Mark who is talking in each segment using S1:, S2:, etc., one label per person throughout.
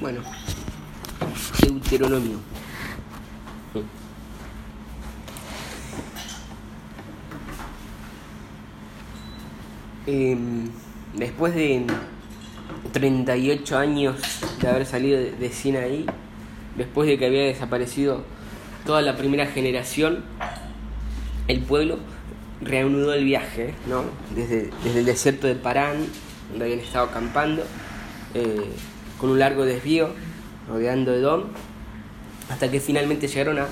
S1: Bueno, Deuteronomio. Em, después de 38 años de haber salido de Sinaí, después de que había desaparecido toda la primera generación, el pueblo reanudó el viaje, ¿no? Desde, desde el desierto de Parán, donde habían estado acampando, eh, con un largo desvío, rodeando Edom, hasta que finalmente llegaron a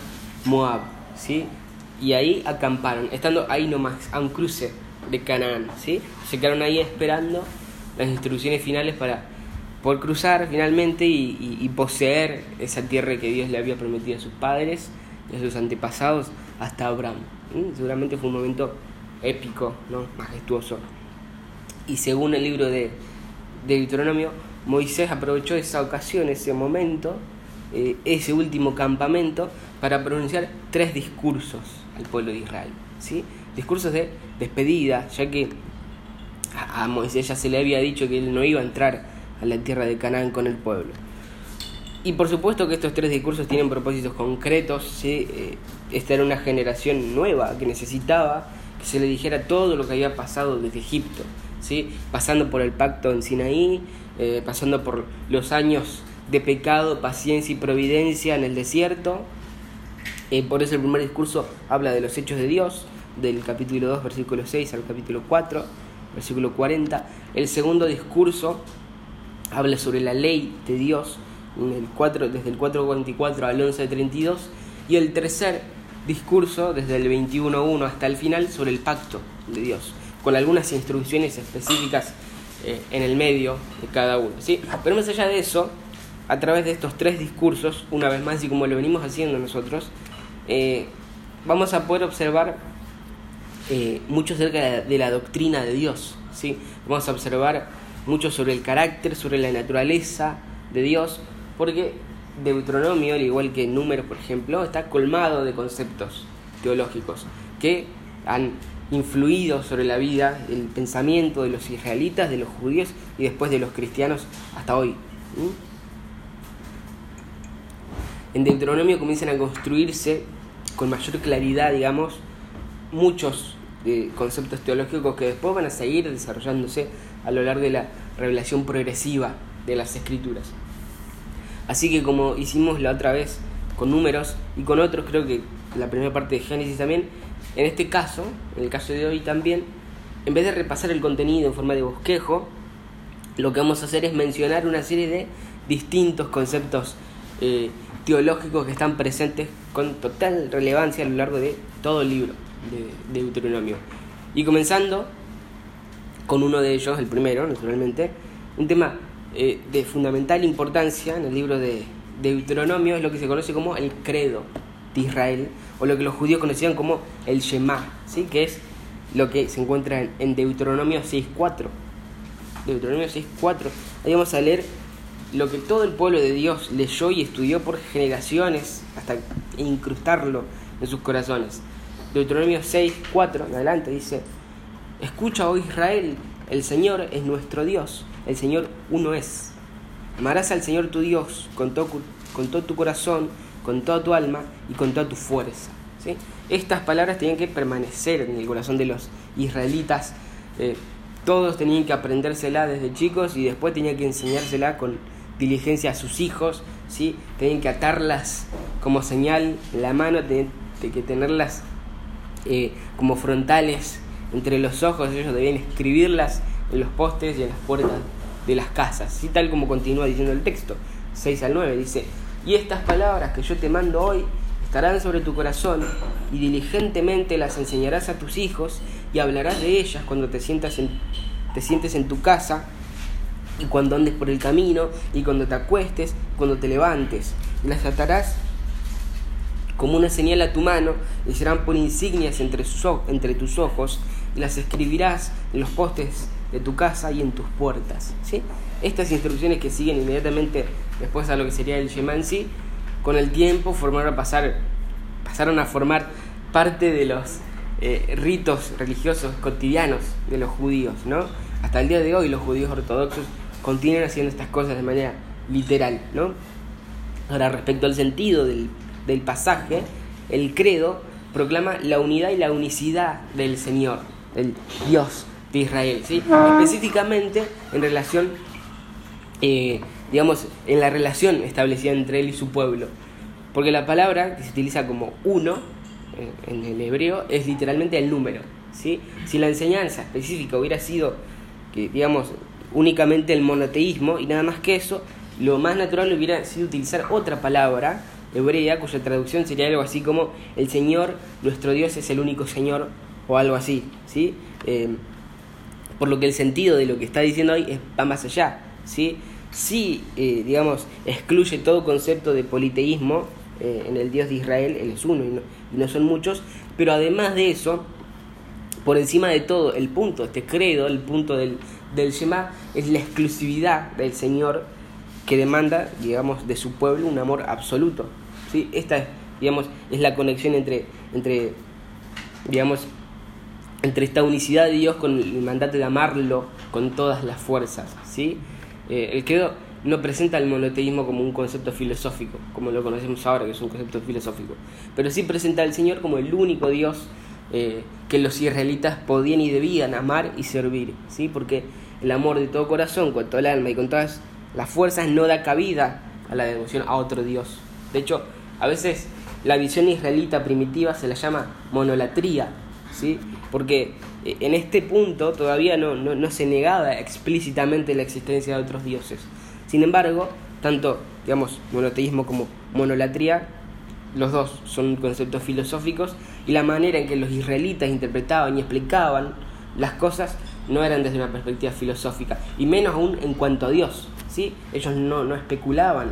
S1: Moab, ¿sí? Y ahí acamparon, estando ahí nomás, a un cruce de Canaán, ¿sí? Se quedaron ahí esperando las instrucciones finales para poder cruzar finalmente y, poseer esa tierra que Dios le había prometido a sus padres y a sus antepasados hasta Abraham. Seguramente fue un momento épico, ¿no? majestuoso. Y según el libro de, de Deuteronomio, Moisés aprovechó esa ocasión, ese momento, eh, ese último campamento, para pronunciar tres discursos al pueblo de Israel. ¿sí? Discursos de despedida, ya que a Moisés ya se le había dicho que él no iba a entrar a la tierra de Canaán con el pueblo. Y por supuesto que estos tres discursos tienen propósitos concretos. ¿sí? Eh, esta era una generación nueva que necesitaba que se le dijera todo lo que había pasado desde Egipto, ¿sí? pasando por el pacto en Sinaí, eh, pasando por los años de pecado, paciencia y providencia en el desierto. Eh, por eso el primer discurso habla de los hechos de Dios, del capítulo 2, versículo 6 al capítulo 4, versículo 40. El segundo discurso habla sobre la ley de Dios, el 4, desde el 4.44 al 11.32. Y el tercer discurso, desde el 21.1 hasta el final, sobre el pacto de Dios, con algunas instrucciones específicas eh, en el medio de cada uno. ¿sí? Pero más allá de eso, a través de estos tres discursos, una vez más y como lo venimos haciendo nosotros, eh, vamos a poder observar eh, mucho acerca de la, doctrina de Dios. ¿sí? Vamos a observar mucho sobre el carácter, sobre la naturaleza de Dios, porque Deuteronomio, al igual que Números, por ejemplo, está colmado de conceptos teológicos que han influido sobre la vida, el pensamiento de los israelitas, de los judíos y después de los cristianos hasta hoy. En Deuteronomio comienzan a construirse con mayor claridad, digamos, muchos eh, conceptos teológicos que después van a seguir desarrollándose a lo largo de la revelación progresiva de las escrituras. Así que como hicimos la otra vez con números y con otros, creo que la primera parte de Génesis también, en este caso, en el caso de hoy también, en vez de repasar el contenido en forma de bosquejo, lo que vamos a hacer es mencionar una serie de distintos conceptos eh, teológicos que están presentes con total relevancia a lo largo de todo el libro de, Deuteronomio. Y comenzando con uno de ellos, el primero, naturalmente, un tema eh, de fundamental importancia en el libro de, Deuteronomio es lo que se conoce como el credo de Israel, o lo que los judíos conocían como el Shema, ¿sí? que es lo que se encuentra en, Deuteronomio 6.4. Deuteronomio 6.4. Ahí vamos a leer lo que todo el pueblo de Dios leyó y estudió por generaciones hasta incrustarlo en sus corazones. Deuteronomio 6, 4 en adelante dice, escucha, oh Israel, el Señor es nuestro Dios, el Señor uno es. Amarás al Señor tu Dios con todo, con todo tu corazón, con toda tu alma y con toda tu fuerza. ¿sí? Estas palabras tenían que permanecer en el corazón de los israelitas. Eh, todos tenían que aprendérsela desde chicos y después tenían que enseñársela con diligencia a sus hijos. ¿sí? Tenían que atarlas como señal en la mano, tenían que tenerlas eh, como frontales entre los ojos, ellos debían escribirlas en los postes y en las puertas de las casas, ¿sí? tal como continúa diciendo el texto, 6 al 9, dice, y estas palabras que yo te mando hoy estarán sobre tu corazón y diligentemente las enseñarás a tus hijos y hablarás de ellas cuando te, sientas en, te sientes en tu casa y cuando andes por el camino y cuando te acuestes, cuando te levantes, las atarás como una señal a tu mano y serán por insignias entre, entre tus ojos y las escribirás en los postes de tu casa y en tus puertas. ¿sí? Estas instrucciones que siguen inmediatamente después a lo que sería el Shema sí, con el tiempo formaron a pasar, pasaron a formar parte de los eh, ritos religiosos cotidianos de los judíos. ¿no? Hasta el día de hoy los judíos ortodoxos continúan haciendo estas cosas de manera literal, ¿no? Ahora, respecto al sentido del, del pasaje, el credo proclama la unidad y la unicidad del Señor, el Dios de Israel, ¿sí? específicamente en relación, eh, digamos, en la relación establecida entre él y su pueblo. Porque la palabra que se utiliza como uno eh, en el hebreo es literalmente el número. ¿sí? Si la enseñanza específica hubiera sido, que, digamos, únicamente el monoteísmo y nada más que eso, lo más natural hubiera sido utilizar otra palabra hebrea cuya traducción sería algo así como el Señor, nuestro Dios es el único Señor o algo así, ¿sí? Eh, por lo que el sentido de lo que está diciendo hoy va más allá, ¿sí? Sí, eh, digamos, excluye todo concepto de politeísmo eh, en el Dios de Israel, Él es uno y no, son muchos, pero además de eso, por encima de todo, el punto, este credo, el punto del, del Shema, es la exclusividad del Señor que demanda, digamos, de su pueblo un amor absoluto. ¿sí? Esta, digamos, es la conexión entre, entre, digamos, entre esta unicidad de Dios con el mandato de amarlo con todas las fuerzas. ¿sí? Eh, el credo no presenta el monoteísmo como un concepto filosófico, como lo conocemos ahora, que es un concepto filosófico, pero sí presenta al Señor como el único Dios eh, que los israelitas podían y debían amar y servir, ¿sí? porque el amor de todo corazón, con todo el alma y con todas las fuerzas no da cabida a la devoción a otro Dios. De hecho, a veces la visión israelita primitiva se la llama monolatría, ¿sí? Porque eh, en este punto todavía no, no, se negaba explícitamente la existencia de otros dioses. Sin embargo, tanto digamos, monoteísmo como monolatría, los dos son conceptos filosóficos y la manera en que los israelitas interpretaban y explicaban las cosas no eran desde una perspectiva filosófica, y menos aún en cuanto a Dios. ¿sí? Ellos no, no especulaban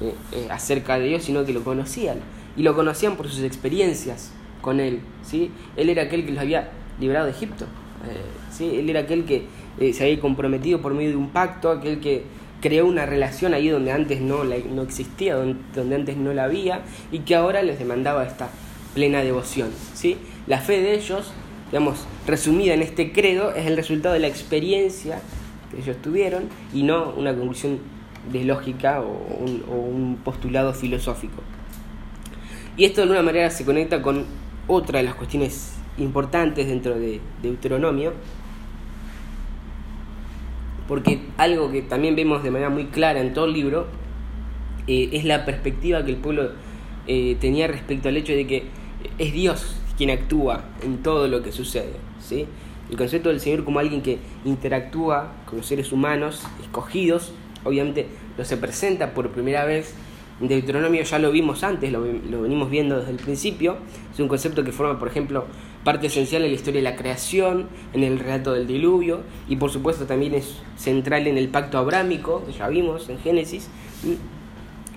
S1: eh, eh, acerca de Dios, sino que lo conocían. Y lo conocían por sus experiencias con Él. ¿sí? Él era aquel que los había librado de Egipto. Eh, ¿sí? Él era aquel que se había comprometido por medio de un pacto, aquel que creó una relación ahí donde antes no, la, no existía, donde, antes no la había, y que ahora les demandaba esta plena devoción. ¿sí? La fe de ellos, digamos, resumida en este credo, es el resultado de la experiencia que ellos tuvieron y no una conclusión de lógica o un, postulado filosófico. Y esto de alguna manera se conecta con otra de las cuestiones importantes dentro de Deuteronomio, porque algo que también vemos de manera muy clara en todo el libro eh, es la perspectiva que el pueblo eh, tenía respecto al hecho de que es Dios quien actúa en todo lo que sucede. ¿sí? El concepto del Señor como alguien que interactúa con los seres humanos escogidos, obviamente lo se presenta por primera vez Deuteronomio, ya lo vimos antes, lo, venimos viendo desde el principio, es un concepto que forma, por ejemplo, parte esencial en la historia de la creación, en el relato del diluvio, y por supuesto también es central en el pacto abrámico, que ya vimos en Génesis.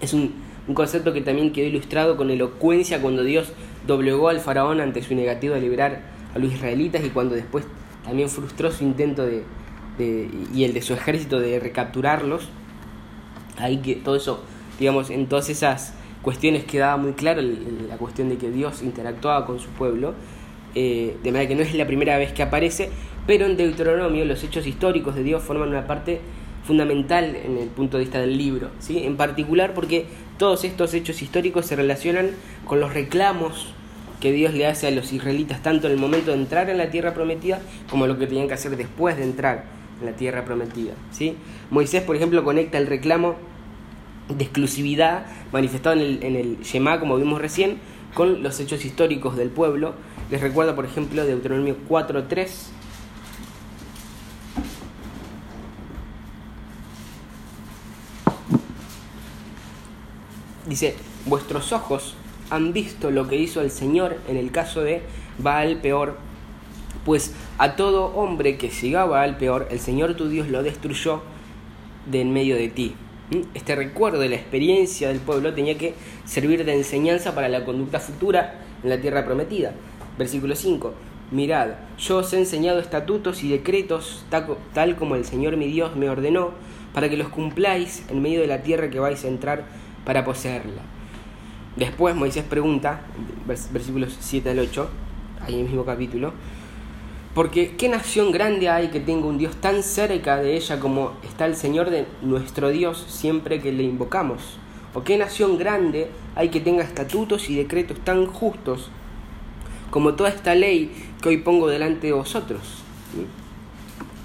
S1: Es un, concepto que también quedó ilustrado con elocuencia cuando Dios doblegó al faraón ante su negativo de liberar a los israelitas y cuando después también frustró su intento de, y el de su ejército de recapturarlos. Ahí que todo eso, digamos, en todas esas cuestiones quedaba muy claro la cuestión de que Dios interactuaba con su pueblo, eh, de manera que no es la primera vez que aparece, pero en Deuteronomio los hechos históricos de Dios forman una parte fundamental en el punto de vista del libro, ¿sí? en particular porque todos estos hechos históricos se relacionan con los reclamos que Dios le hace a los israelitas tanto en el momento de entrar en la tierra prometida como lo que tenían que hacer después de entrar en la tierra prometida. ¿sí? Moisés, por ejemplo, conecta el reclamo de exclusividad manifestado en el, en el como vimos recién, con los hechos históricos del pueblo. Les recuerda, por ejemplo, Deuteronomio 4.3. Dice, vuestros ojos han visto lo que hizo el Señor en el caso de Baal Peor, pues a todo hombre que siga a Baal Peor, el Señor tu Dios lo destruyó de en medio de ti. Este recuerdo de la experiencia del pueblo tenía que servir de enseñanza para la conducta futura en la tierra prometida. Versículo 5. Mirad, yo os he enseñado estatutos y decretos tal como el Señor mi Dios me ordenó, para que los cumpláis en medio de la tierra que vais a entrar para poseerla. Después Moisés pregunta, versículos 7 al 8, ahí en el mismo capítulo, Porque qué nación grande hay que tenga un Dios tan cerca de ella como está el Señor de nuestro Dios siempre que le invocamos. O qué nación grande hay que tenga estatutos y decretos tan justos como toda esta ley que hoy pongo delante de vosotros.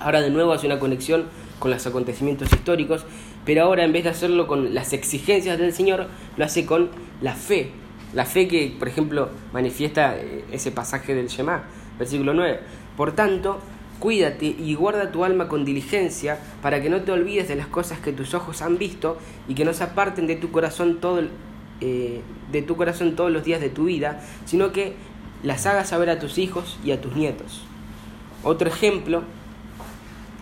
S1: Ahora de nuevo hace una conexión con los acontecimientos históricos, pero ahora en vez de hacerlo con las exigencias del Señor, lo hace con la fe. La fe que, por ejemplo, manifiesta eh, ese pasaje del Shema, versículo 9. Por tanto, cuídate y guarda tu alma con diligencia para que no te olvides de las cosas que tus ojos han visto y que no se aparten de tu corazón todo eh, de tu corazón todos los días de tu vida, sino que las hagas saber a tus hijos y a tus nietos. Otro ejemplo,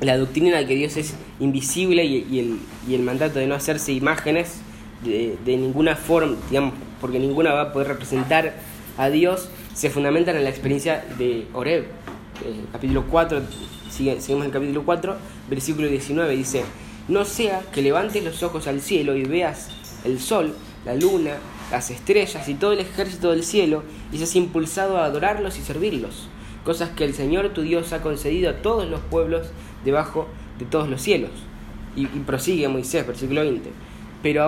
S1: la doctrina de que Dios es invisible y, el, y el, mandato de no hacerse imágenes de, de ninguna forma, digamos, porque ninguna va a poder representar a Dios, se fundamentan en la experiencia de Oreb, capítulo 4, seguimos en el capítulo 4, versículo 19, dice, no sea que levantes los ojos al cielo y veas el sol, la luna, las estrellas y todo el ejército del cielo y seas impulsado a adorarlos y servirlos, cosas que el Señor tu Dios ha concedido a todos los pueblos debajo de todos los cielos. Y, prosigue Moisés, versículo 20, pero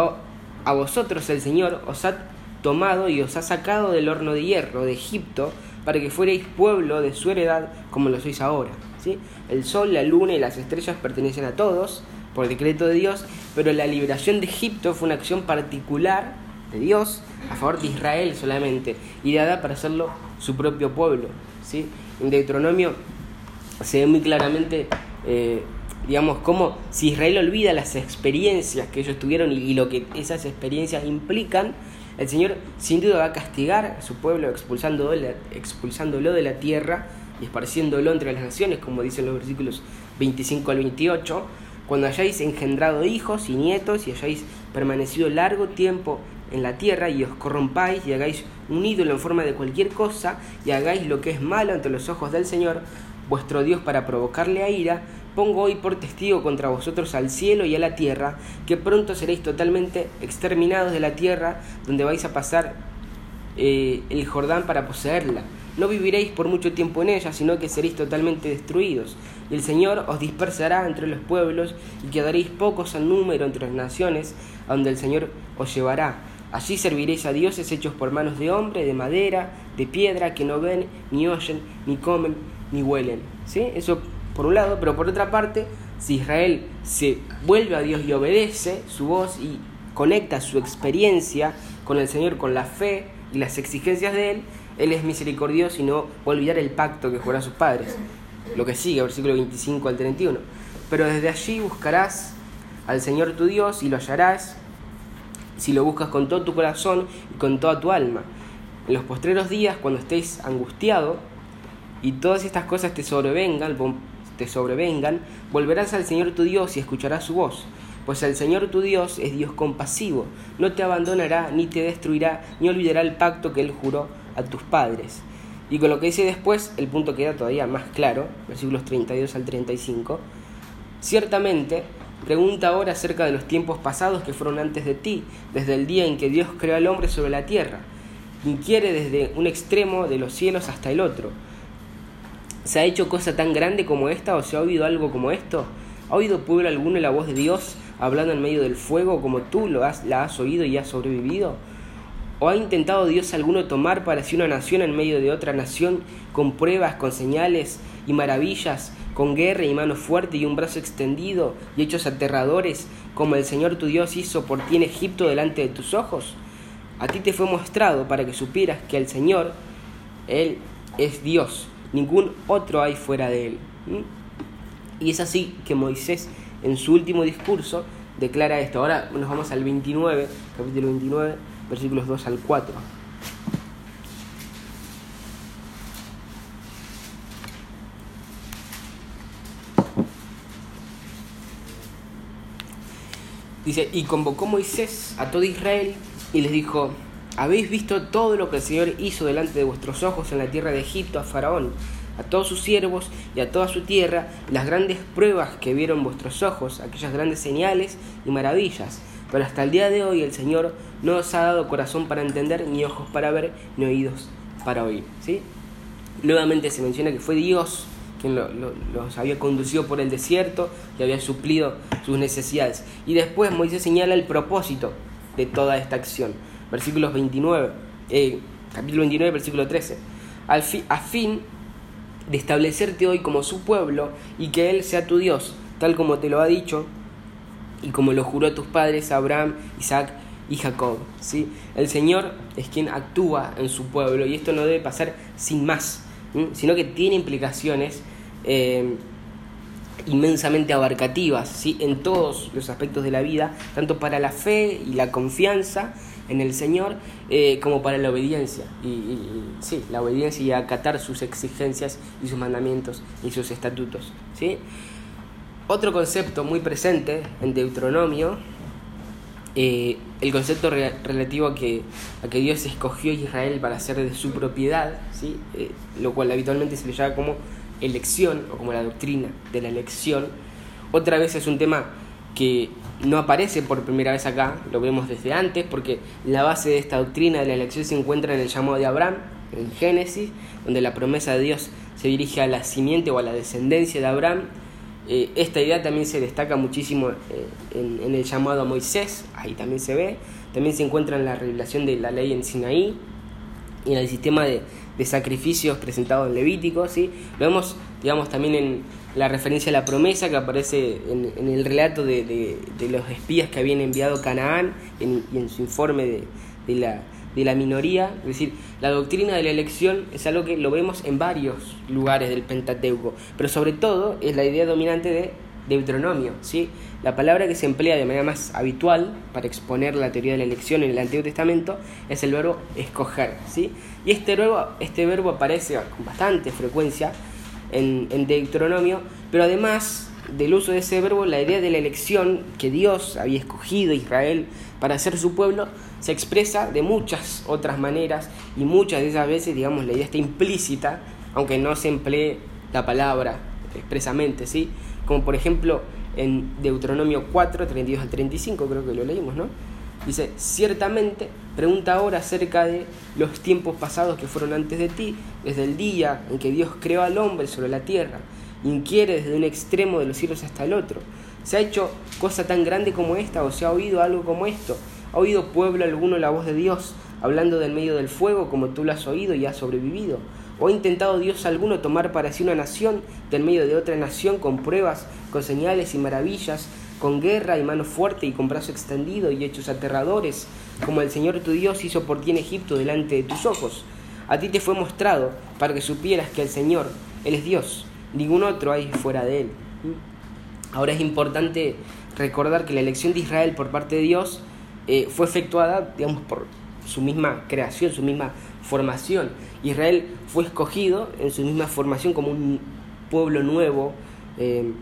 S1: a, a vosotros el Señor os ha tomado y os ha sacado del horno de hierro de Egipto, para que fuerais pueblo de su heredad como lo sois ahora. ¿sí? El sol, la luna y las estrellas pertenecen a todos por decreto de Dios, pero la liberación de Egipto fue una acción particular de Dios a favor de Israel solamente y dada para hacerlo su propio pueblo. ¿sí? En Deuteronomio se ve muy claramente, eh, digamos, cómo si Israel olvida las experiencias que ellos tuvieron y lo que esas experiencias implican, el Señor sin duda va a castigar a su pueblo expulsándolo, expulsándolo de la tierra y esparciéndolo entre las naciones, como dicen los versículos 25 al 28, cuando hayáis engendrado hijos y nietos y hayáis permanecido largo tiempo en la tierra y os corrompáis y hagáis un ídolo en forma de cualquier cosa y hagáis lo que es malo ante los ojos del Señor, vuestro Dios para provocarle a ira, pongo hoy por testigo contra vosotros al cielo y a la tierra, que pronto seréis totalmente exterminados de la tierra donde vais a pasar eh, el Jordán para poseerla. No viviréis por mucho tiempo en ella, sino que seréis totalmente destruidos. Y el Señor os dispersará entre los pueblos y quedaréis pocos en número entre las naciones, a donde el Señor os llevará. Allí serviréis a dioses hechos por manos de hombre, de madera, de piedra, que no ven, ni oyen, ni comen, ni huelen. ¿Sí? Eso por un lado, pero por otra parte, si Israel se vuelve a Dios y obedece su voz y conecta su experiencia con el Señor, con la fe y las exigencias de Él, Él es misericordioso y no va a olvidar el pacto que juró a sus padres. Lo que sigue, versículo 25 al 31. Pero desde allí buscarás al Señor tu Dios y lo hallarás si lo buscas con todo tu corazón y con toda tu alma. En los postreros días, cuando estés angustiado y todas estas cosas te sobrevengan, te sobrevengan, volverás al Señor tu Dios y escucharás su voz. Pues el Señor tu Dios es Dios compasivo, no te abandonará, ni te destruirá, ni olvidará el pacto que Él juró a tus padres. Y con lo que dice después, el punto queda todavía más claro, versículos 32 al 35. Ciertamente, pregunta ahora acerca de los tiempos pasados que fueron antes de ti, desde el día en que Dios creó al hombre sobre la tierra. Inquiere desde un extremo de los cielos hasta el otro ¿Se ha hecho cosa tan grande como esta o se ha oído algo como esto? ¿Ha oído pueblo alguno la voz de Dios hablando en medio del fuego como tú lo has, la has oído y has sobrevivido? ¿O ha intentado Dios alguno tomar para sí una nación en medio de otra nación con pruebas, con señales y maravillas, con guerra y mano fuerte y un brazo extendido y hechos aterradores como el Señor tu Dios hizo por ti en Egipto delante de tus ojos? A ti te fue mostrado para que supieras que el Señor, Él es Dios ningún otro hay fuera de él. Y es así que Moisés en su último discurso declara esto. Ahora nos vamos al 29, capítulo 29, versículos 2 al 4. Dice, y convocó Moisés a todo Israel y les dijo, habéis visto todo lo que el Señor hizo delante de vuestros ojos en la tierra de Egipto a Faraón, a todos sus siervos y a toda su tierra, las grandes pruebas que vieron vuestros ojos, aquellas grandes señales y maravillas. Pero hasta el día de hoy el Señor no os ha dado corazón para entender, ni ojos para ver, ni oídos para oír. ¿sí? Nuevamente se menciona que fue Dios quien los había conducido por el desierto y había suplido sus necesidades. Y después Moisés señala el propósito de toda esta acción. Versículos 29, eh, capítulo 29, versículo 13. Al a fin de establecerte hoy como su pueblo y que Él sea tu Dios, tal como te lo ha dicho y como lo juró tus padres Abraham, Isaac y Jacob. ¿sí? El Señor es quien actúa en su pueblo y esto no debe pasar sin más, sino que tiene implicaciones eh, inmensamente abarcativas ¿sí? en todos los aspectos de la vida, tanto para la fe y la confianza en el Señor eh, como para la obediencia. Y, sí, la obediencia y acatar sus exigencias y sus mandamientos y sus estatutos. ¿sí? Otro concepto muy presente en Deuteronomio eh, el concepto relativo a que, a que Dios escogió a Israel para ser de su propiedad, ¿sí? Eh, lo cual habitualmente se le llama como elección o como la doctrina de la elección. Otra vez es un tema que no aparece por primera vez acá, lo vemos desde antes, porque la base de esta doctrina de la elección se encuentra en el llamado de Abraham, en Génesis, donde la promesa de Dios se dirige a la simiente o a la descendencia de Abraham eh, esta idea también se destaca muchísimo eh, en, el llamado a Moisés, ahí también se ve, también se encuentra en la revelación de la ley en Sinaí y en el sistema de, sacrificios presentado en Levítico, ¿sí? lo vemos digamos, también en la referencia a la promesa que aparece en, el relato de, los espías que habían enviado Canaán y en su informe de la minoría, es decir, la doctrina de la elección es algo que lo vemos en varios lugares del Pentateuco, pero sobre todo es la idea dominante de Deuteronomio, ¿sí? La palabra que se emplea de manera más habitual para exponer la teoría de la elección en el Antiguo Testamento es el verbo escoger, ¿sí? Y este verbo, este verbo aparece con bastante frecuencia en, en Deuteronomio, pero además del uso de ese verbo, la idea de la elección que Dios había escogido a Israel para ser su pueblo se expresa de muchas otras maneras y muchas de esas veces, digamos, la idea está implícita, aunque no se emplee la palabra expresamente, ¿sí? Como por ejemplo en Deuteronomio 4, 32 al 35, creo que lo leímos, ¿no? Dice, ciertamente, pregunta ahora acerca de los tiempos pasados que fueron antes de ti, desde el día en que Dios creó al hombre sobre la tierra, inquiere desde un extremo de los cielos hasta el otro. ¿Se ha hecho cosa tan grande como esta o se ha oído algo como esto? ¿Ha oído pueblo alguno la voz de Dios hablando del medio del fuego como tú lo has oído y has sobrevivido? ¿O ha intentado Dios alguno tomar para sí una nación del medio de otra nación con pruebas, con señales y maravillas, con guerra y mano fuerte y con brazo extendido y hechos aterradores, como el Señor tu Dios hizo por ti en Egipto delante de tus ojos? A ti te fue mostrado para que supieras que el Señor, Él es Dios, ningún otro hay fuera de Él. Ahora es importante recordar que la elección de Israel por parte de Dios eh, fue efectuada, digamos, por su misma creación, su misma formación. Israel fue escogido en su misma formación como un pueblo nuevo, eh,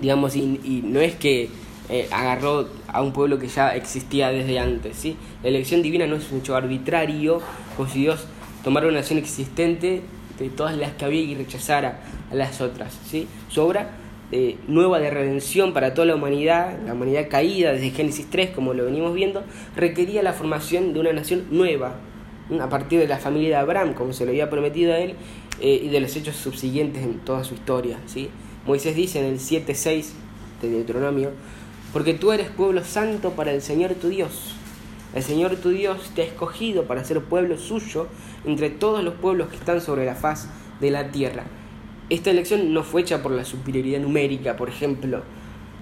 S1: digamos, y, no es que eh, agarró a un pueblo que ya existía desde antes, ¿sí? La elección divina no es un hecho arbitrario, como si Dios tomara una nación existente de todas las que había y rechazara a las otras, ¿sí? Su obra eh, nueva de redención para toda la humanidad, la humanidad caída desde Génesis 3, como lo venimos viendo, requería la formación de una nación nueva, a partir de la familia de Abraham, como se lo había prometido a él, eh, y de los hechos subsiguientes en toda su historia. ¿sí? Moisés dice en el 7.6 de Deuteronomio, porque tú eres pueblo santo para el Señor tu Dios. El Señor tu Dios te ha escogido para ser pueblo suyo entre todos los pueblos que están sobre la faz de la tierra. Esta elección no fue hecha por la superioridad numérica, por ejemplo,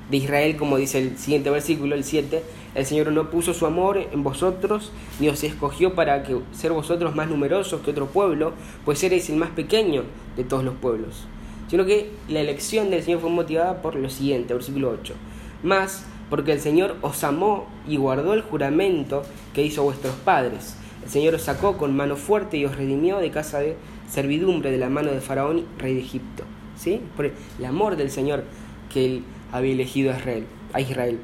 S1: de Israel, como dice el siguiente versículo, el 7, el Señor no puso su amor en vosotros, ni os escogió para que ser vosotros más numerosos que otro pueblo, pues eres el más pequeño de todos los pueblos. Sino que la elección del Señor fue motivada por lo siguiente, versículo 8. Más porque el Señor os amó y guardó el juramento que hizo vuestros padres. El Señor os sacó con mano fuerte y os redimió de casa de servidumbre de la mano de Faraón, rey de Egipto. ¿sí? Por el amor del Señor que él había elegido a Israel. A Israel.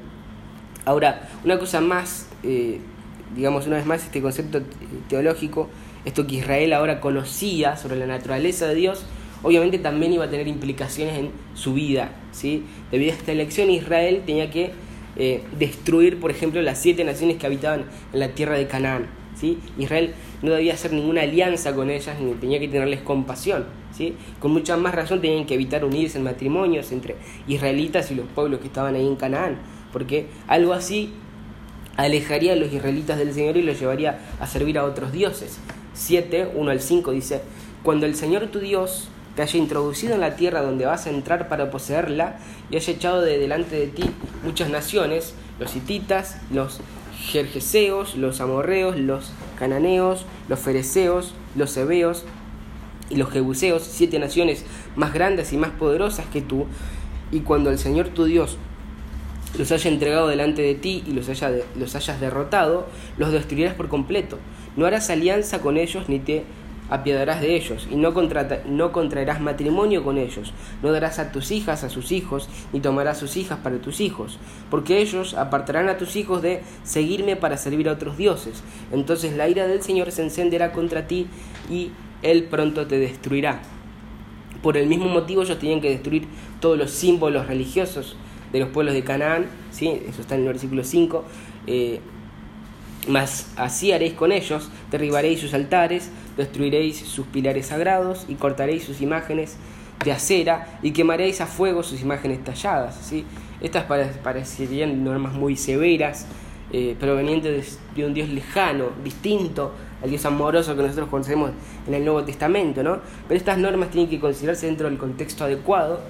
S1: Ahora, una cosa más, eh, digamos una vez más, este concepto teológico, esto que Israel ahora conocía sobre la naturaleza de Dios, obviamente también iba a tener implicaciones en su vida. ¿sí? Debido a esta elección, Israel tenía que eh, destruir, por ejemplo, las siete naciones que habitaban en la tierra de Canaán. ¿sí? Israel no debía hacer ninguna alianza con ellas ni tenía que tenerles compasión. ¿sí? Con mucha más razón tenían que evitar unirse en matrimonios entre israelitas y los pueblos que estaban ahí en Canaán, porque algo así alejaría a los israelitas del Señor y los llevaría a servir a otros dioses. 7, 1 al 5 dice, cuando el Señor tu Dios te haya introducido en la tierra donde vas a entrar para poseerla y haya echado de delante de ti muchas naciones, los hititas, los jerjeseos, los amorreos, los cananeos, los fereceos, los hebeos y los jebuseos, siete naciones más grandes y más poderosas que tú, y cuando el Señor tu Dios los haya entregado delante de ti y los, haya los hayas derrotado, los destruirás por completo. No harás alianza con ellos ni te apiadarás de ellos, y no, no contraerás matrimonio con ellos, no darás a tus hijas a sus hijos, ni tomarás sus hijas para tus hijos, porque ellos apartarán a tus hijos de seguirme para servir a otros dioses. Entonces la ira del Señor se encenderá contra ti y Él pronto te destruirá. Por el mismo motivo ellos tenían que destruir todos los símbolos religiosos de los pueblos de Canaán, ¿sí? eso está en el versículo 5. Mas así haréis con ellos, derribaréis sus altares, destruiréis sus pilares sagrados y cortaréis sus imágenes de acera y quemaréis a fuego sus imágenes talladas. ¿sí? Estas parecerían normas muy severas, eh, provenientes de, un Dios lejano, distinto al Dios amoroso que nosotros conocemos en el Nuevo Testamento. ¿no? Pero estas normas tienen que considerarse dentro del contexto adecuado,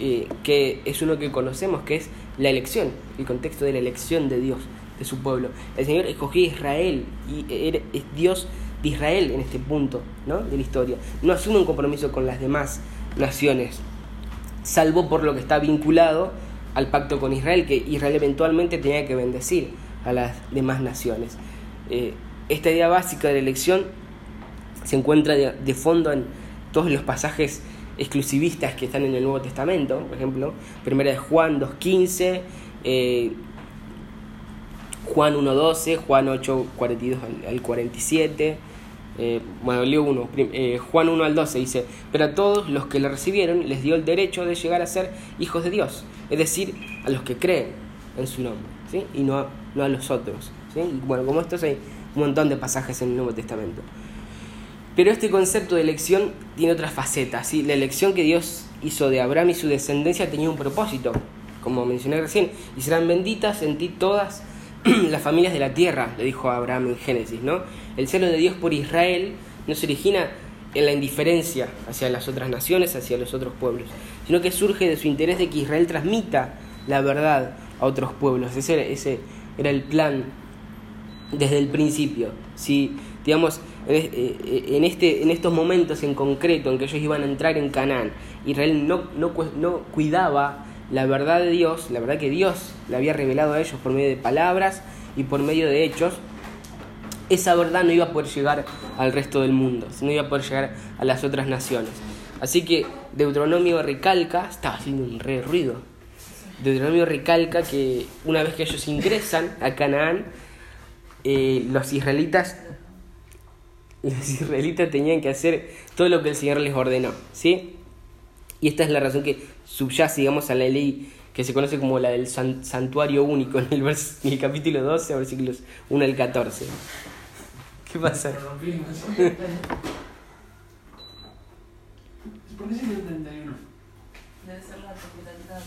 S1: eh, que es uno que conocemos, que es la elección, el contexto de la elección de Dios de su pueblo. El Señor escogió a Israel y es Dios de Israel en este punto ¿no? de la historia. No asume un compromiso con las demás naciones, salvo por lo que está vinculado al pacto con Israel, que Israel eventualmente tenía que bendecir a las demás naciones. Eh, esta idea básica de la elección se encuentra de, fondo en todos los pasajes exclusivistas que están en el Nuevo Testamento, por ejemplo, primera de Juan 2.15, eh, Juan 1.12, Juan 8.42 al, 47. Eh, bueno, leo uno. Eh, Juan 1 al 12 dice, pero a todos los que le recibieron les dio el derecho de llegar a ser hijos de Dios, es decir, a los que creen en su nombre, ¿sí? y no a, los otros. ¿sí? bueno, como estos hay un montón de pasajes en el Nuevo Testamento. Pero este concepto de elección tiene otra faceta. ¿sí? La elección que Dios hizo de Abraham y su descendencia tenía un propósito, como mencioné recién, y serán benditas en ti todas las familias de la tierra, le dijo Abraham en Génesis, ¿no? El celo de Dios por Israel no se origina en la indiferencia hacia las otras naciones, hacia los otros pueblos, sino que surge de su interés de que Israel transmita la verdad a otros pueblos. Ese, ese era el plan desde el principio. Si, digamos, eh, eh, en, este, en estos momentos en concreto en que ellos iban a entrar en Canaán, Israel no, no, no cuidaba la verdad de Dios, la verdad que Dios le había revelado a ellos por medio de palabras y por medio de hechos, esa verdad no iba a poder llegar al resto del mundo, no iba a poder llegar a las otras naciones. Así que Deuteronomio recalca, estaba haciendo un re ruido, Deuteronomio recalca que una vez que ellos ingresan a Canaán, eh, los israelitas los israelitas tenían que hacer todo lo que el Señor les ordenó, ¿sí? Y esta es la razón que subyace, digamos, a la ley que se conoce como la del santuario único en el, en el capítulo 12, versículos 1 al 14. ¿Qué pasa?
S2: ¿Por qué 171? Debe ser la temperatura,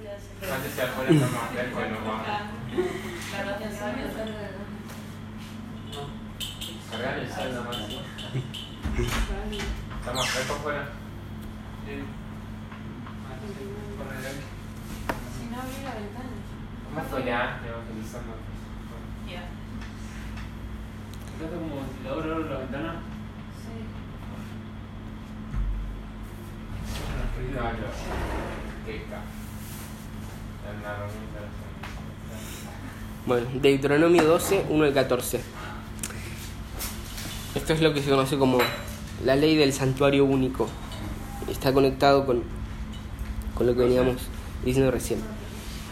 S2: que hace. Antes se afuera está más lejos de lo más. Cargar el sal sal más. Está más fresco afuera. Si no, abrí la ventana. ¿Cómo ya? ¿Estás como ventilador ahora la ventana? Sí.
S1: Bueno, Deuteronomio 12, 1 al 14. Esto es lo que se conoce como la ley del santuario único está conectado con, con lo que veníamos diciendo recién.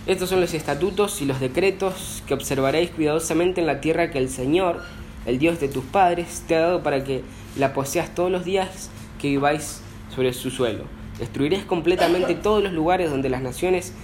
S1: Estos son los estatutos y los decretos que observaréis cuidadosamente en la tierra que el Señor, el Dios de tus padres, te ha dado para que la poseas todos los días que viváis sobre su suelo. Destruiréis completamente todos los lugares donde las naciones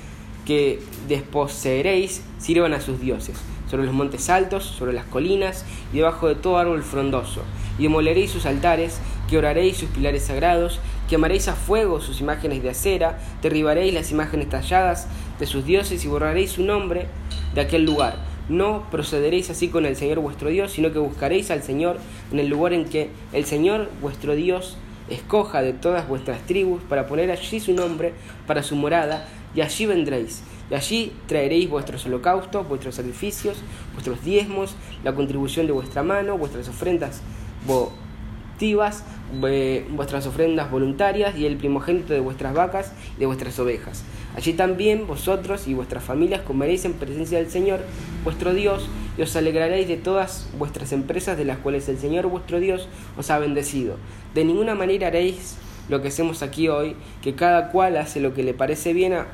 S1: que desposeeréis sirvan a sus dioses. sobre los montes altos, sobre las colinas y debajo de todo árbol frondoso. Y demoleréis sus altares, quebraréis sus pilares sagrados, quemaréis a fuego sus imágenes de acera, derribaréis las imágenes talladas de sus dioses y borraréis su nombre de aquel lugar. No procederéis así con el Señor vuestro Dios, sino que buscaréis al Señor en el lugar en que el Señor vuestro Dios escoja de todas vuestras tribus para poner allí su nombre para su morada, y allí vendréis y allí traeréis vuestros holocaustos, vuestros sacrificios, vuestros diezmos, la contribución de vuestra mano, vuestras ofrendas votivas, vuestras ofrendas voluntarias y el primogénito de vuestras vacas y de vuestras ovejas. Allí también vosotros y vuestras familias comeréis en presencia del Señor vuestro Dios y os alegraréis de todas vuestras empresas de las cuales el Señor vuestro Dios os ha bendecido. De ninguna manera haréis lo que hacemos aquí hoy, que cada cual hace lo que le parece bien a,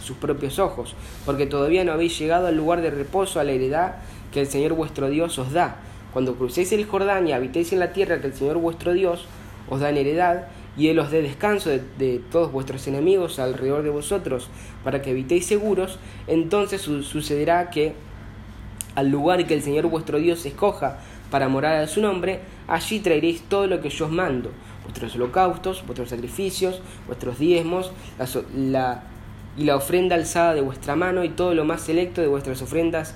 S1: sus propios ojos, porque todavía no habéis llegado al lugar de reposo, a la heredad que el Señor vuestro Dios os da. Cuando crucéis el Jordán y habitéis en la tierra que el Señor vuestro Dios os da en heredad, y Él os dé descanso de, de, todos vuestros enemigos alrededor de vosotros, para que habitéis seguros, entonces sucederá que al lugar que el Señor vuestro Dios escoja para morar a su nombre, allí traeréis todo lo que yo os mando, vuestros holocaustos, vuestros sacrificios, vuestros diezmos, la, y la ofrenda alzada de vuestra mano y todo lo más selecto de vuestras ofrendas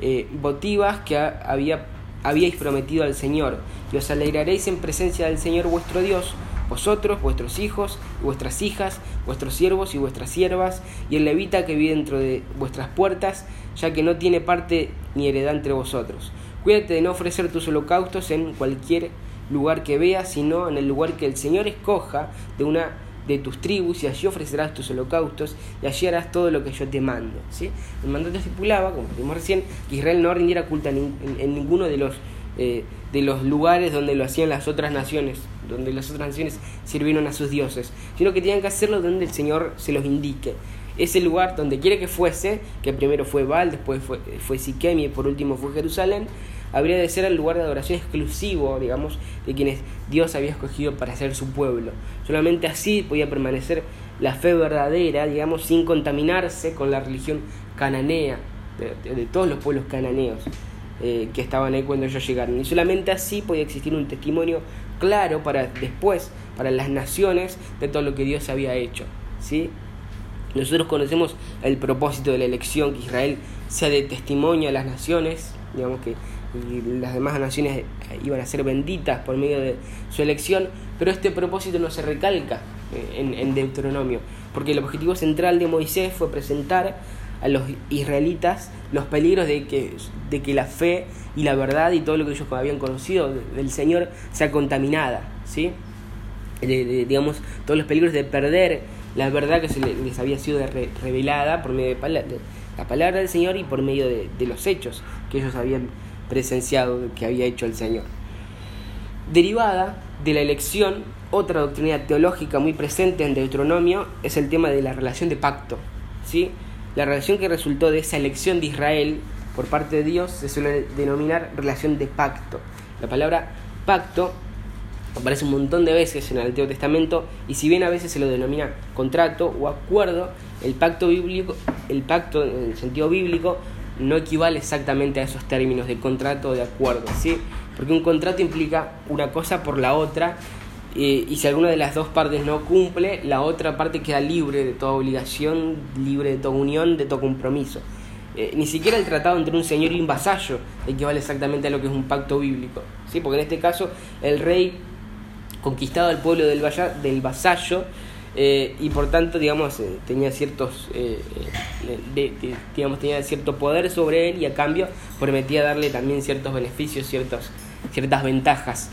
S1: eh, votivas que había, habíais prometido al Señor, y os alegraréis en presencia del Señor vuestro Dios, vosotros, vuestros hijos vuestras hijas, vuestros siervos y vuestras siervas, y el levita que vive dentro de vuestras puertas, ya que no tiene parte ni heredad entre vosotros. Cuídate de no ofrecer tus holocaustos en cualquier lugar que veas, sino en el lugar que el Señor escoja de una de tus tribus y allí ofrecerás tus holocaustos y allí harás todo lo que yo te mando. ¿sí? El mandato estipulaba, como vimos recién, que Israel no rindiera culto en, ninguno de los, eh, de los lugares donde lo hacían las otras naciones, donde las otras naciones sirvieron a sus dioses, sino que tenían que hacerlo donde el Señor se los indique. Ese lugar donde quiere que fuese, que primero fue Baal, después fue, fue Siquem y por último fue Jerusalén, habría de ser el lugar de adoración exclusivo, digamos, de quienes Dios había escogido para ser su pueblo. Solamente así podía permanecer la fe verdadera, digamos, sin contaminarse con la religión cananea, de, todos los pueblos cananeos eh, que estaban ahí cuando ellos llegaron. Y solamente así podía existir un testimonio claro para después, para las naciones, de todo lo que Dios había hecho. ¿sí? Nosotros conocemos el propósito de la elección, que Israel sea de testimonio a las naciones, digamos que y las demás naciones iban a ser benditas por medio de su elección, pero este propósito no se recalca eh, en, Deuteronomio, porque el objetivo central de Moisés fue presentar a los israelitas los peligros de que, de que la fe y la verdad y todo lo que ellos habían conocido del Señor sea contaminada, ¿sí? digamos, todos los peligros de perder la verdad que se les había sido revelada por medio de, la palabra del Señor y por medio de, de los hechos que ellos habían presenciado que había hecho el Señor. Derivada de la elección, otra doctrina teológica muy presente en Deuteronomio es el tema de la relación de pacto. ¿sí? La relación que resultó de esa elección de Israel por parte de Dios se suele denominar relación de pacto. La palabra pacto aparece un montón de veces en el Antiguo Testamento y si bien a veces se lo denomina contrato o acuerdo, el pacto bíblico, el pacto en el sentido bíblico no equivale exactamente a esos términos de contrato o de acuerdo, ¿sí? Porque un contrato implica una cosa por la otra eh, y si alguna de las dos partes no cumple, la otra parte queda libre de toda obligación, libre de toda unión, de todo compromiso. Eh, ni siquiera el tratado entre un señor y un vasallo equivale exactamente a lo que es un pacto bíblico, ¿sí? Porque en este caso el rey conquistado al pueblo del, del vasallo eh, y por tanto, digamos, eh, tenía ciertos, eh, digamos, tenía cierto poder sobre él y a cambio prometía darle también ciertos beneficios, ciertos, ciertas ventajas,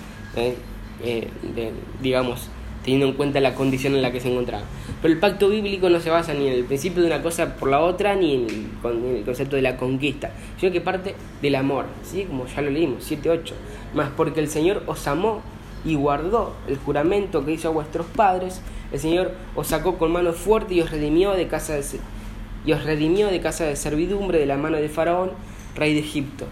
S1: digamos, teniendo en cuenta la condición en la que se encontraba. Pero el pacto bíblico no se basa ni en el principio de una cosa por la otra, ni en el, concepto de la conquista, sino que parte del amor, ¿sí? como ya lo leímos, 7-8, más porque el Señor os amó y guardó el juramento que hizo a vuestros padres, el Señor os sacó con mano fuerte y os redimió de casa de, y os redimió de casa de servidumbre de la mano de Faraón, rey de Egipto.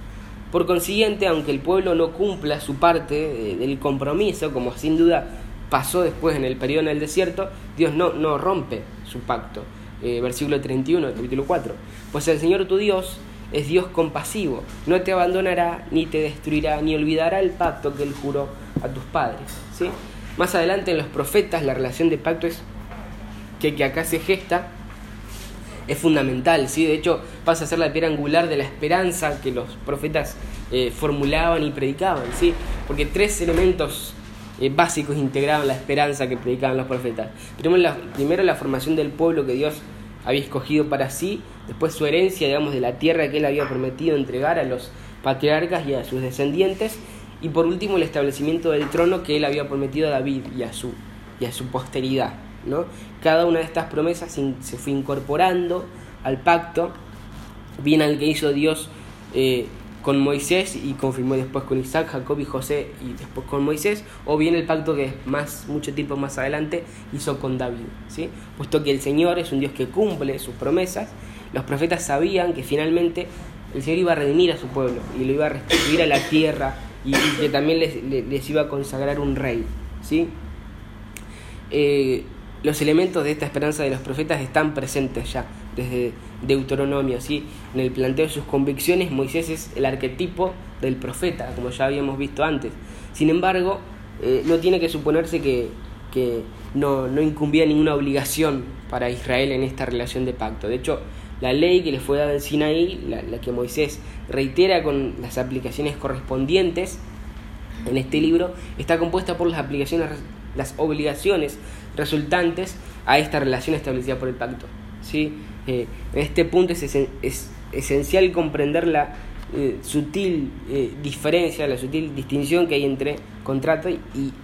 S1: Por consiguiente, aunque el pueblo no cumpla su parte del compromiso, como sin duda pasó después en el periodo en el desierto, Dios no, no rompe su pacto. Eh, versículo 31 capítulo 4. Pues el Señor tu Dios es Dios compasivo, no te abandonará, ni te destruirá, ni olvidará el pacto que Él juró a tus padres. ¿sí? Más adelante en los profetas la relación de pacto es que, que acá se gesta es fundamental, ¿sí? de hecho pasa a ser la piedra angular de la esperanza que los profetas eh, formulaban y predicaban, ¿sí? porque tres elementos eh, básicos integraban la esperanza que predicaban los profetas. Primero primero la formación del pueblo que Dios había escogido para sí, después su herencia, digamos, de la tierra que él había prometido entregar a los patriarcas y a sus descendientes, y por último el establecimiento del trono que él había prometido a David y a su, y a su posteridad. ¿no? Cada una de estas promesas se fue incorporando al pacto, bien al que hizo Dios eh, con Moisés y confirmó después con Isaac, Jacob y José y después con Moisés, o bien el pacto que más mucho tiempo más adelante hizo con David, ¿sí? Puesto que el Señor es un Dios que cumple sus promesas, los profetas sabían que finalmente el Señor iba a redimir a su pueblo y lo iba a restituir a la tierra y, que también les, les, iba a consagrar un rey, ¿sí? Eh, los elementos de esta esperanza de los profetas están presentes ya desde Deuteronomio, ¿sí? En el planteo de sus convicciones, Moisés es el arquetipo del profeta, como ya habíamos visto antes. Sin embargo, eh, no tiene que suponerse que, que no, no, incumbía ninguna obligación para Israel en esta relación de pacto. De hecho, la ley que le fue dada en Sinaí, la, que Moisés reitera con las aplicaciones correspondientes en este libro, está compuesta por las aplicaciones, las obligaciones resultantes a esta relación establecida por el pacto. ¿sí? Eh, en este punto es, es esencial comprender la eh, sutil eh, diferencia, la sutil distinción que hay entre contrato y,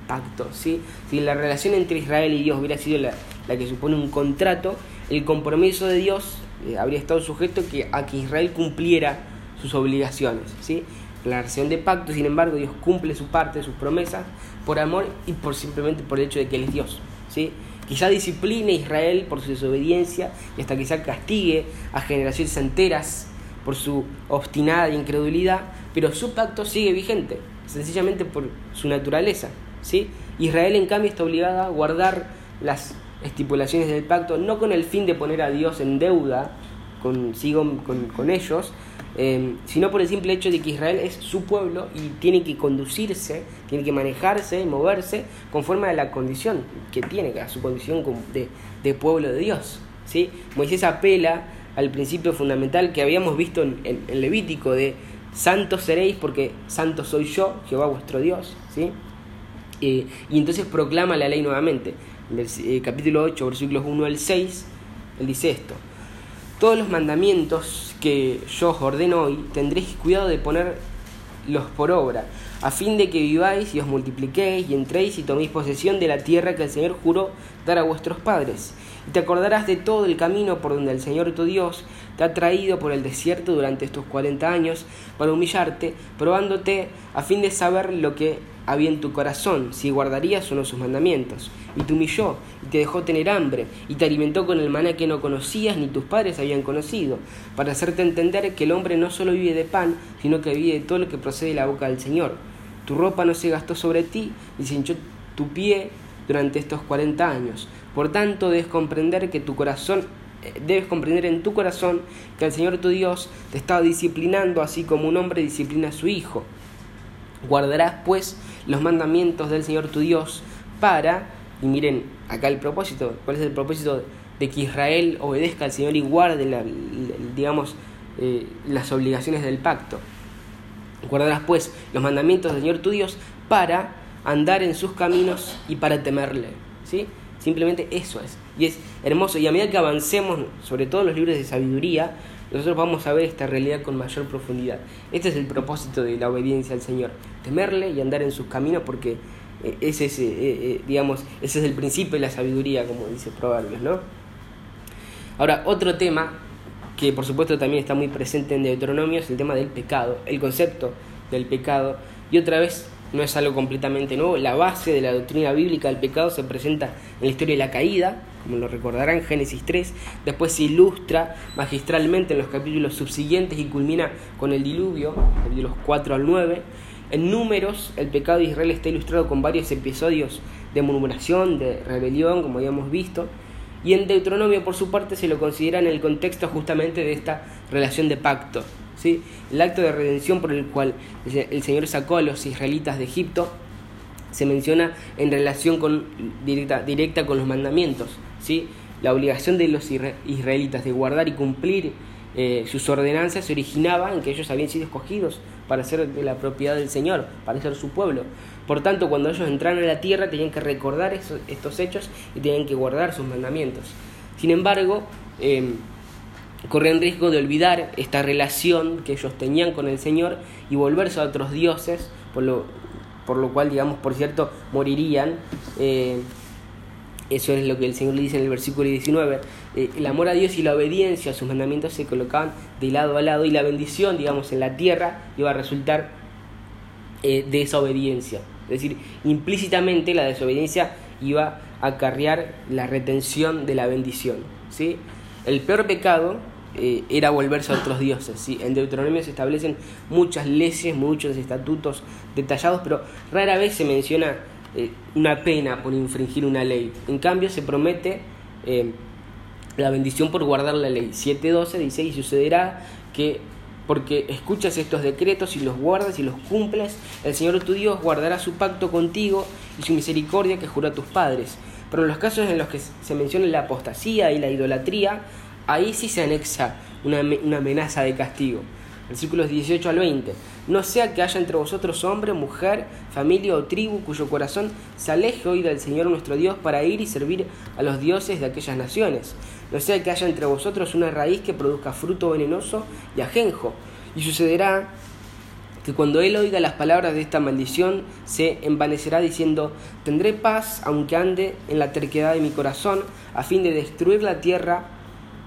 S1: pacto. ¿sí? Si la relación entre Israel y Dios hubiera sido la, la que supone un contrato, el compromiso de Dios habría estado sujeto que, a que Israel cumpliera sus obligaciones. ¿sí? La relación de pacto, sin embargo, Dios cumple su parte, sus promesas, por amor y por simplemente por el hecho de que Él es Dios. ¿sí? Quizá discipline a Israel por su desobediencia y hasta quizá castigue a generaciones enteras por su obstinada incredulidad, pero su pacto sigue vigente, sencillamente por su naturaleza. ¿sí? Israel, en cambio, está obligada a guardar las estipulaciones del pacto, no con el fin de poner a Dios en deuda consigo, con, ellos, Em, sino por el simple hecho de que Israel es su pueblo y tiene que conducirse, tiene que manejarse moverse conforme a la condición que tiene, a su condición de, de pueblo de Dios. ¿sí? Moisés apela al principio fundamental que habíamos visto en, en, Levítico de santos seréis porque santo soy yo, Jehová vuestro Dios. ¿sí? Eh, y entonces proclama la ley nuevamente. Eh, capítulo 8, versículos 1 al 6, él dice esto. Todos los mandamientos que yo os ordeno hoy, tendréis cuidado de ponerlos por obra, a fin de que viváis y os multipliquéis y entréis y toméis posesión de la tierra que el Señor juró dar a vuestros padres. Y te acordarás de todo el camino por donde el Señor tu Dios te ha traído por el desierto durante estos cuarenta años para humillarte, probándote a fin de saber lo que había en tu corazón, si guardarías o no sus mandamientos. Y te humilló, y te dejó tener hambre, y te alimentó con el maná que no conocías ni tus padres habían conocido, para hacerte entender que el hombre no solo vive de pan, sino que vive de todo lo que procede de la boca del Señor. Tu ropa no se gastó sobre ti, ni se hinchó tu pie durante estos cuarenta años. Por tanto, debes comprender que tu corazón eh, debes comprender en tu corazón que el Señor tu Dios te está disciplinando así como un hombre disciplina a su hijo. Guardarás pues los mandamientos del Señor tu Dios para, y miren acá el propósito, ¿cuál es el propósito de que Israel obedezca al Señor y guarde, la, digamos, eh, las obligaciones del pacto? Guardarás pues los mandamientos del Señor tu Dios para andar en sus caminos y para temerle. ¿sí? Simplemente eso es. Y es hermoso. Y a medida que avancemos, sobre todo en los libros de sabiduría, nosotros vamos a ver esta realidad con mayor profundidad. Este es el propósito de la obediencia al Señor, temerle y andar en sus caminos porque eh, ese es, eh, eh, digamos, ese es el principio de la sabiduría, como dice Proverbios, ¿no? Ahora, otro tema que por supuesto también está muy presente en Deuteronomio es el tema del pecado, el concepto del pecado. Y otra vez, no es algo completamente nuevo, la base de la doctrina bíblica del pecado se presenta en la historia de la caída, como lo recordarán Génesis 3, después se ilustra magistralmente en los capítulos subsiguientes y culmina con el diluvio, capítulos 4 al 9. En números, el pecado de Israel está ilustrado con varios episodios de murmuración, de rebelión, como habíamos visto, y en Deuteronomio, por su parte, se lo considera en el contexto justamente de esta relación de pacto. El acto de redención por el cual el Señor sacó a los israelitas de Egipto se menciona en relación con, directa, directa con los mandamientos. ¿sí? La obligación de los israelitas de guardar y cumplir eh, sus ordenanzas se originaba en que ellos habían sido escogidos para ser de la propiedad del Señor, para ser su pueblo. Por tanto, cuando ellos entraron a la tierra tenían que recordar estos hechos y tenían que guardar sus mandamientos. Sin embargo, eh, corrían riesgo de olvidar esta relación que ellos tenían con el Señor y volverse a otros dioses, por lo, por lo cual, digamos, por cierto, morirían. Eh, eso es lo que el Señor le dice en el versículo 19. Eh, el amor a Dios y la obediencia a sus mandamientos se colocaban de lado a lado y la bendición, digamos, en la tierra iba a resultar eh, de esa obediencia. Es decir, implícitamente la desobediencia iba a acarrear la retención de la bendición. ¿sí? El peor pecado eh, era volverse a otros dioses. ¿sí? En Deuteronomio se establecen muchas leyes, muchos estatutos detallados, pero rara vez se menciona eh, una pena por infringir una ley. En cambio, se promete eh, la bendición por guardar la ley. 7.12 dice, y sucederá que porque escuchas estos decretos y los guardas y los cumples, el Señor tu Dios guardará su pacto contigo y su misericordia que juró a tus padres. Pero en los casos en los que se menciona la apostasía y la idolatría, ahí sí se anexa una, una amenaza de castigo. Versículos 18 al 20. No sea que haya entre vosotros hombre, mujer, familia o tribu cuyo corazón se aleje hoy del Señor nuestro Dios para ir y servir a los dioses de aquellas naciones. No sea que haya entre vosotros una raíz que produzca fruto venenoso y ajenjo. Y sucederá que cuando él oiga las palabras de esta maldición, se envanecerá diciendo, tendré paz aunque ande en la terquedad de mi corazón, a fin de destruir la tierra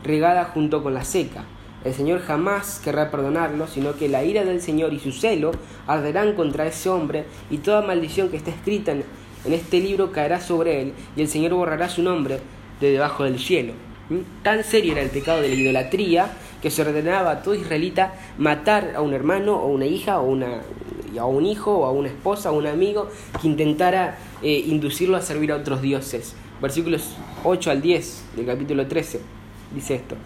S1: regada junto con la seca. El Señor jamás querrá perdonarlo, sino que la ira del Señor y su celo arderán contra ese hombre, y toda maldición que está escrita en, este libro caerá sobre él, y el Señor borrará su nombre de debajo del cielo. ¿Mm? Tan serio era el pecado de la idolatría que se ordenaba a todo israelita matar a un hermano o una hija o una, a un hijo o a una esposa o un amigo que intentara eh, inducirlo a servir a otros dioses. Versículos 8 al 10 del capítulo 13 dice esto.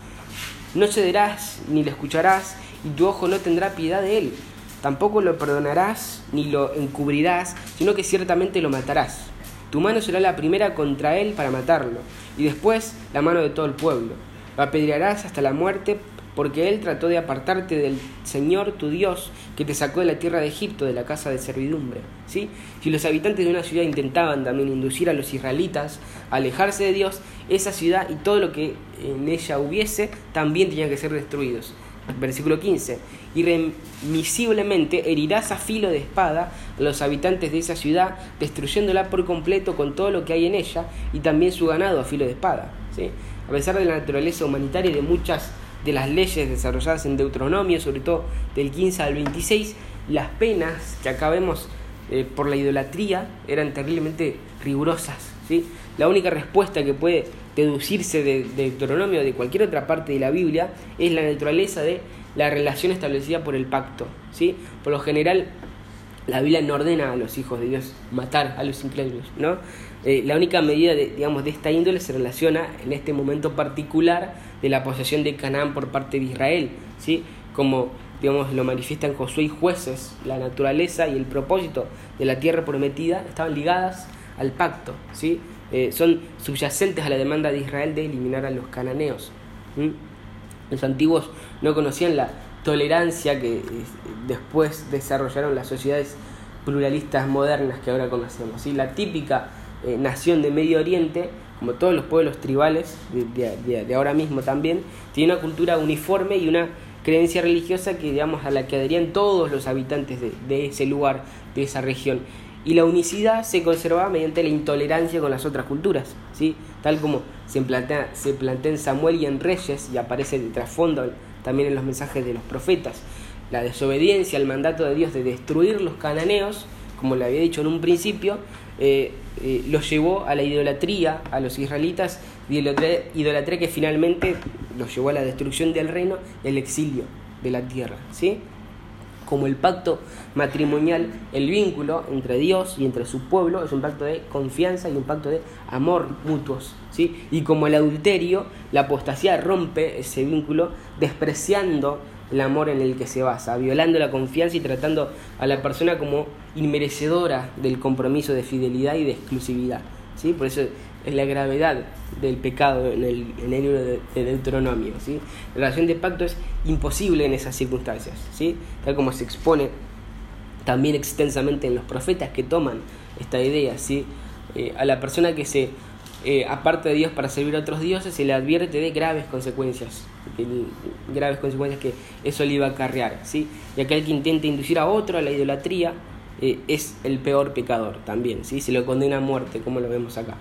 S1: No cederás ni le escucharás y tu ojo no tendrá piedad de él. Tampoco lo perdonarás ni lo encubrirás, sino que ciertamente lo matarás. Tu mano será la primera contra él para matarlo, y después la mano de todo el pueblo. Lo apedrearás hasta la muerte porque él trató de apartarte del Señor tu Dios, que te sacó de la tierra de Egipto, de la casa de servidumbre. ¿sí? Si los habitantes de una ciudad intentaban también inducir a los israelitas a alejarse de Dios, esa ciudad y todo lo que en ella hubiese también tenían que ser destruidos. Versículo 15. Irremisiblemente herirás a filo de espada a los habitantes de esa ciudad, destruyéndola por completo con todo lo que hay en ella y también su ganado a filo de espada. ¿sí? A pesar de la naturaleza humanitaria y de muchas de las leyes desarrolladas en Deuteronomio, sobre todo del 15 al 26, las penas que acá vemos eh, por la idolatría eran terriblemente rigurosas. ¿sí? La única respuesta que puede deducirse de, Deuteronomio o de cualquier otra parte de la Biblia es la naturaleza de la relación establecida por el pacto. ¿sí? Por lo general, la Biblia no ordena a los hijos de Dios matar a los incrédulos, ¿no? Eh, la única medida de, digamos, de esta índole se relaciona en este momento particular de la posesión de Canaán por parte de Israel, ¿sí? como digamos, lo manifiestan Josué y jueces, la naturaleza y el propósito de la tierra prometida estaban ligadas al pacto, ¿sí? Eh, son subyacentes a la demanda de Israel de eliminar a los cananeos. Los antiguos no conocían la tolerancia que eh, después desarrollaron las sociedades pluralistas modernas que ahora conocemos. ¿sí? La típica eh, nación de Medio Oriente, como todos los pueblos tribales de, ahora mismo también, tiene una cultura uniforme y una creencia religiosa que digamos a la que adherían todos los habitantes de, ese lugar, de esa región. Y la unicidad se conservaba mediante la intolerancia con las otras culturas, ¿sí? tal como se plantea, se plantea en Samuel y en Reyes, y aparece de trasfondo también en los mensajes de los profetas. La desobediencia al mandato de Dios de destruir los cananeos, como le había dicho en un principio, eh, eh, los llevó a la idolatría, a los israelitas, idolatría, idolatría que finalmente los llevó a la destrucción del reino y el exilio de la tierra. ¿sí? Como el pacto matrimonial, el vínculo entre Dios y entre su pueblo es un pacto de confianza y un pacto de amor mutuos. ¿sí? Y como el adulterio, la apostasía rompe ese vínculo despreciando el amor en el que se basa, violando la confianza y tratando a la persona como inmerecedora del compromiso de fidelidad y de exclusividad. ¿sí? Por eso es la gravedad del pecado en el, en el libro de, Deuteronomio. ¿sí? La relación de pacto es imposible en esas circunstancias, ¿sí? tal como se expone también extensamente en los profetas que toman esta idea. ¿sí? Eh, a la persona que se eh, aparte de Dios para servir a otros dioses, se le advierte de graves consecuencias, graves consecuencias que eso le iba a acarrear. ¿sí? Y aquel que intenta inducir a otro a la idolatría eh, es el peor pecador también, ¿sí? se lo condena a muerte, como lo vemos acá.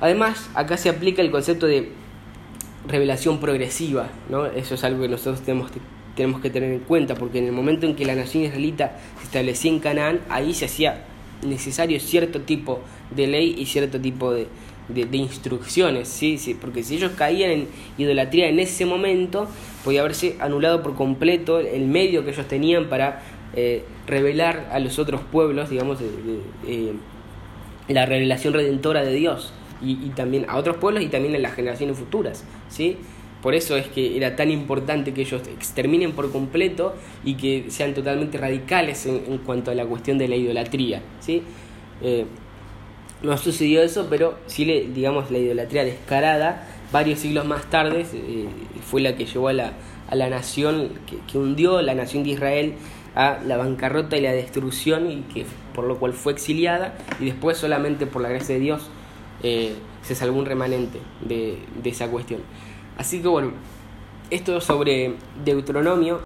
S1: Además, acá se aplica el concepto de revelación progresiva, ¿no? eso es algo que nosotros tenemos, tenemos que tener en cuenta, porque en el momento en que la nación israelita se establecía en Canaán, ahí se hacía necesario cierto tipo de ley y cierto tipo de, de, instrucciones, ¿sí? ¿sí? porque si ellos caían en idolatría en ese momento, podía haberse anulado por completo el medio que ellos tenían para eh, revelar a los otros pueblos, digamos, eh, la revelación redentora de Dios, y, y, también a otros pueblos y también a las generaciones futuras. ¿sí? Por eso es que era tan importante que ellos exterminen por completo y que sean totalmente radicales en, cuanto a la cuestión de la idolatría. ¿sí? No sucedió eso, pero sí, le, digamos, la idolatría descarada, varios siglos más tarde, eh, fue la que llevó a la, a la nación, que, hundió la nación de Israel a la bancarrota y la destrucción, y que por lo cual fue exiliada, y después solamente por la gracia de Dios eh, se salvó un remanente de, de esa cuestión. Así que bueno, esto sobre Deuteronomio.